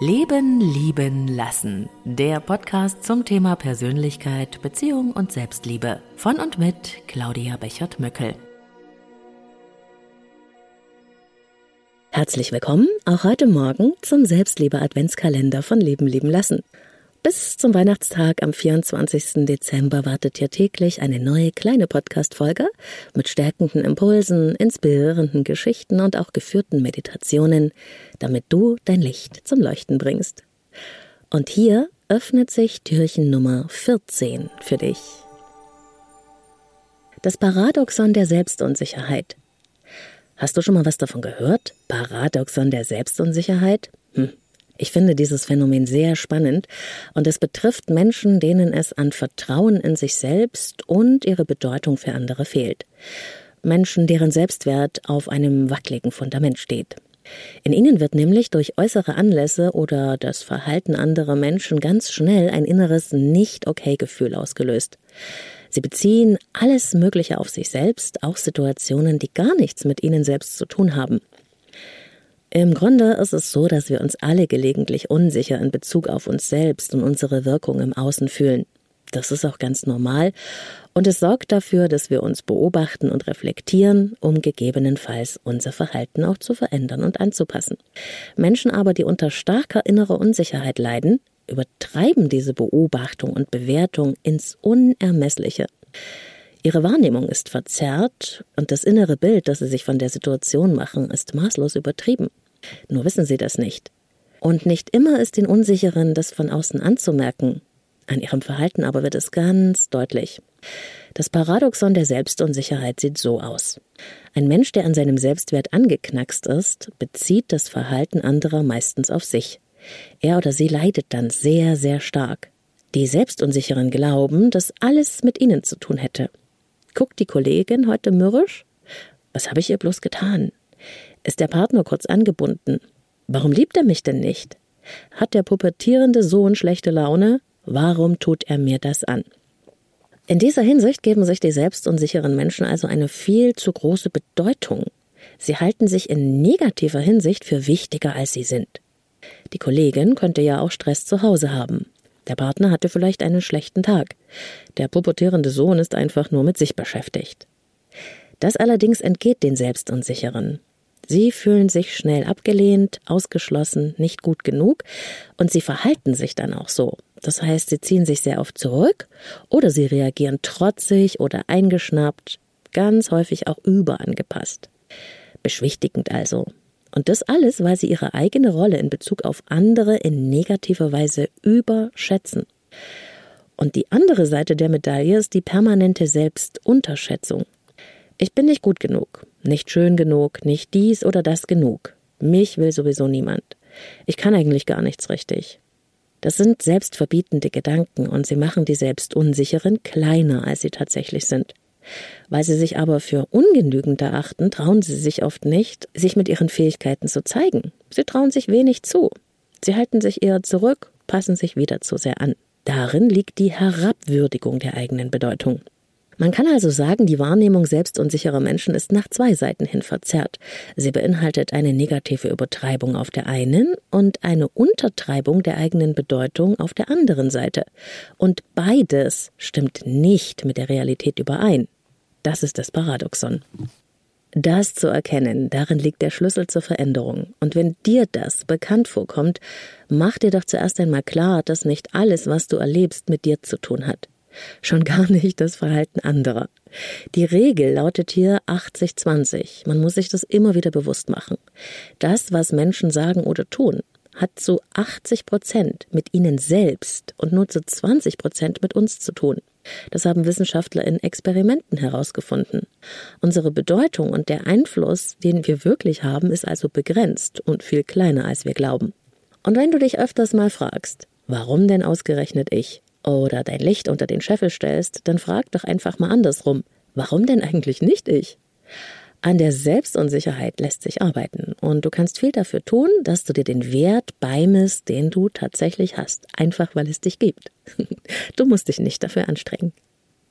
Leben, Lieben, Lassen. Der Podcast zum Thema Persönlichkeit, Beziehung und Selbstliebe. Von und mit Claudia Bechert-Möckel. Herzlich willkommen auch heute Morgen zum Selbstliebe-Adventskalender von Leben, Lieben, Lassen. Bis zum Weihnachtstag am 24. Dezember wartet hier täglich eine neue kleine Podcast-Folge mit stärkenden Impulsen, inspirierenden Geschichten und auch geführten Meditationen, damit du dein Licht zum Leuchten bringst. Und hier öffnet sich Türchen Nummer 14 für dich. Das Paradoxon der Selbstunsicherheit. Hast du schon mal was davon gehört? Paradoxon der Selbstunsicherheit? Hm, ich finde dieses Phänomen sehr spannend und es betrifft Menschen, denen es an Vertrauen in sich selbst und ihre Bedeutung für andere fehlt. Menschen, deren Selbstwert auf einem wackeligen Fundament steht. In ihnen wird nämlich durch äußere Anlässe oder das Verhalten anderer Menschen ganz schnell ein inneres Nicht-Okay-Gefühl ausgelöst. Sie beziehen alles Mögliche auf sich selbst, auch Situationen, die gar nichts mit ihnen selbst zu tun haben. Im Grunde ist es so, dass wir uns alle gelegentlich unsicher in Bezug auf uns selbst und unsere Wirkung im Außen fühlen. Das ist auch ganz normal und es sorgt dafür, dass wir uns beobachten und reflektieren, um gegebenenfalls unser Verhalten auch zu verändern und anzupassen. Menschen aber, die unter starker innerer Unsicherheit leiden, übertreiben diese Beobachtung und Bewertung ins Unermessliche. Ihre Wahrnehmung ist verzerrt und das innere Bild, das Sie sich von der Situation machen, ist maßlos übertrieben. Nur wissen Sie das nicht. Und nicht immer ist den Unsicheren das von außen anzumerken. An ihrem Verhalten aber wird es ganz deutlich. Das Paradoxon der Selbstunsicherheit sieht so aus. Ein Mensch, der an seinem Selbstwert angeknackst ist, bezieht das Verhalten anderer meistens auf sich. Er oder sie leidet dann sehr, sehr stark. Die Selbstunsicheren glauben, dass alles mit ihnen zu tun hätte. Guckt die Kollegin heute mürrisch? Was habe ich ihr bloß getan? Ist der Partner kurz angebunden? Warum liebt er mich denn nicht? Hat der pubertierende Sohn schlechte Laune? Warum tut er mir das an? In dieser Hinsicht geben sich die selbstunsicheren Menschen also eine viel zu große Bedeutung. Sie halten sich in negativer Hinsicht für wichtiger, als sie sind. Die Kollegin könnte ja auch Stress zu Hause haben. Der Partner hatte vielleicht einen schlechten Tag. Der pubertierende Sohn ist einfach nur mit sich beschäftigt. Das allerdings entgeht den Selbstunsicheren. Sie fühlen sich schnell abgelehnt, ausgeschlossen, nicht gut genug und sie verhalten sich dann auch so. Das heißt, sie ziehen sich sehr oft zurück oder sie reagieren trotzig oder eingeschnappt, ganz häufig auch überangepasst. Beschwichtigend also. Und das alles, weil sie ihre eigene Rolle in Bezug auf andere in negativer Weise überschätzen. Und die andere Seite der Medaille ist die permanente Selbstunterschätzung. Ich bin nicht gut genug, nicht schön genug, nicht dies oder das genug. Mich will sowieso niemand. Ich kann eigentlich gar nichts richtig. Das sind selbstverbietende Gedanken und sie machen die Selbstunsicheren kleiner, als sie tatsächlich sind. Weil sie sich aber für ungenügend erachten, trauen sie sich oft nicht, sich mit ihren Fähigkeiten zu zeigen. Sie trauen sich wenig zu. Sie halten sich eher zurück, passen sich wieder zu sehr an. Darin liegt die Herabwürdigung der eigenen Bedeutung. Man kann also sagen, die Wahrnehmung selbstunsicherer Menschen ist nach zwei Seiten hin verzerrt. Sie beinhaltet eine negative Übertreibung auf der einen und eine Untertreibung der eigenen Bedeutung auf der anderen Seite. Und beides stimmt nicht mit der Realität überein. Das ist das Paradoxon. Das zu erkennen, darin liegt der Schlüssel zur Veränderung. Und wenn dir das bekannt vorkommt, mach dir doch zuerst einmal klar, dass nicht alles, was du erlebst, mit dir zu tun hat. Schon gar nicht das Verhalten anderer. Die Regel lautet hier 80-20. Man muss sich das immer wieder bewusst machen. Das, was Menschen sagen oder tun, hat zu 80 Prozent mit ihnen selbst und nur zu 20 Prozent mit uns zu tun. Das haben Wissenschaftler in Experimenten herausgefunden. Unsere Bedeutung und der Einfluss, den wir wirklich haben, ist also begrenzt und viel kleiner, als wir glauben. Und wenn du dich öfters mal fragst, warum denn ausgerechnet ich? Oder dein Licht unter den Scheffel stellst, dann frag doch einfach mal andersrum. Warum denn eigentlich nicht ich? An der Selbstunsicherheit lässt sich arbeiten und du kannst viel dafür tun, dass du dir den Wert beimisst, den du tatsächlich hast, einfach weil es dich gibt. Du musst dich nicht dafür anstrengen.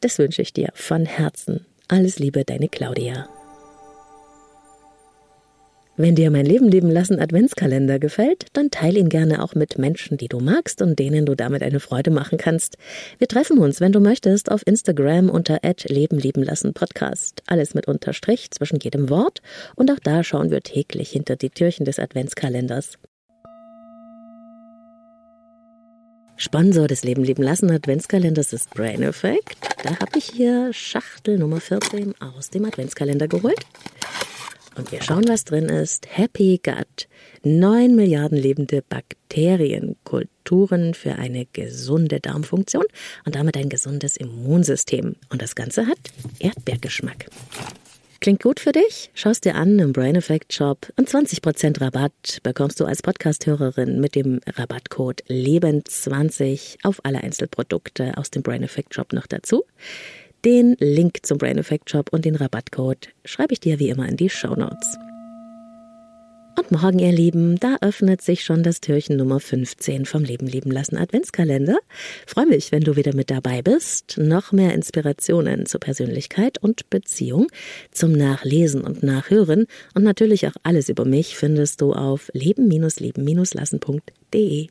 Das wünsche ich dir von Herzen. Alles Liebe, deine Claudia. Wenn dir mein Leben leben lassen Adventskalender gefällt, dann teile ihn gerne auch mit Menschen, die du magst und denen du damit eine Freude machen kannst. Wir treffen uns, wenn du möchtest, auf Instagram unter Leben leben lassen Podcast. Alles mit Unterstrich zwischen jedem Wort und auch da schauen wir täglich hinter die Türchen des Adventskalenders. Sponsor des Leben leben lassen Adventskalenders ist Brain Effect. Da habe ich hier Schachtel Nummer 14 aus dem Adventskalender geholt. Und wir schauen, was drin ist. Happy Gut. Neun Milliarden lebende Bakterienkulturen für eine gesunde Darmfunktion und damit ein gesundes Immunsystem. Und das Ganze hat Erdbeergeschmack. Klingt gut für dich? Schaust dir an im Brain Effect Shop und 20% Rabatt bekommst du als Podcast-Hörerin mit dem Rabattcode LEBEN20 auf alle Einzelprodukte aus dem Brain Effect Shop noch dazu. Den Link zum Brain Effect Shop und den Rabattcode schreibe ich dir wie immer in die Show Notes. Und morgen, ihr Lieben, da öffnet sich schon das Türchen Nummer 15 vom Leben leben lassen Adventskalender. Freue mich, wenn du wieder mit dabei bist. Noch mehr Inspirationen zur Persönlichkeit und Beziehung, zum Nachlesen und Nachhören und natürlich auch alles über mich findest du auf leben-leben-lassen.de.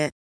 it.